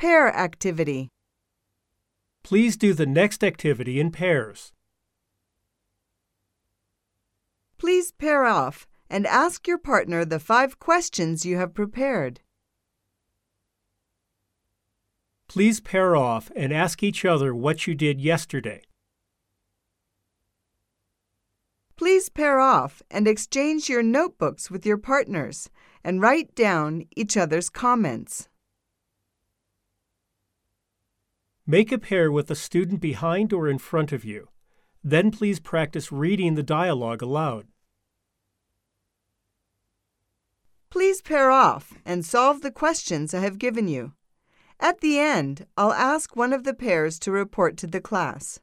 Pair activity. Please do the next activity in pairs. Please pair off and ask your partner the five questions you have prepared. Please pair off and ask each other what you did yesterday. Please pair off and exchange your notebooks with your partners and write down each other's comments. Make a pair with a student behind or in front of you. Then please practice reading the dialogue aloud. Please pair off and solve the questions I have given you. At the end, I'll ask one of the pairs to report to the class.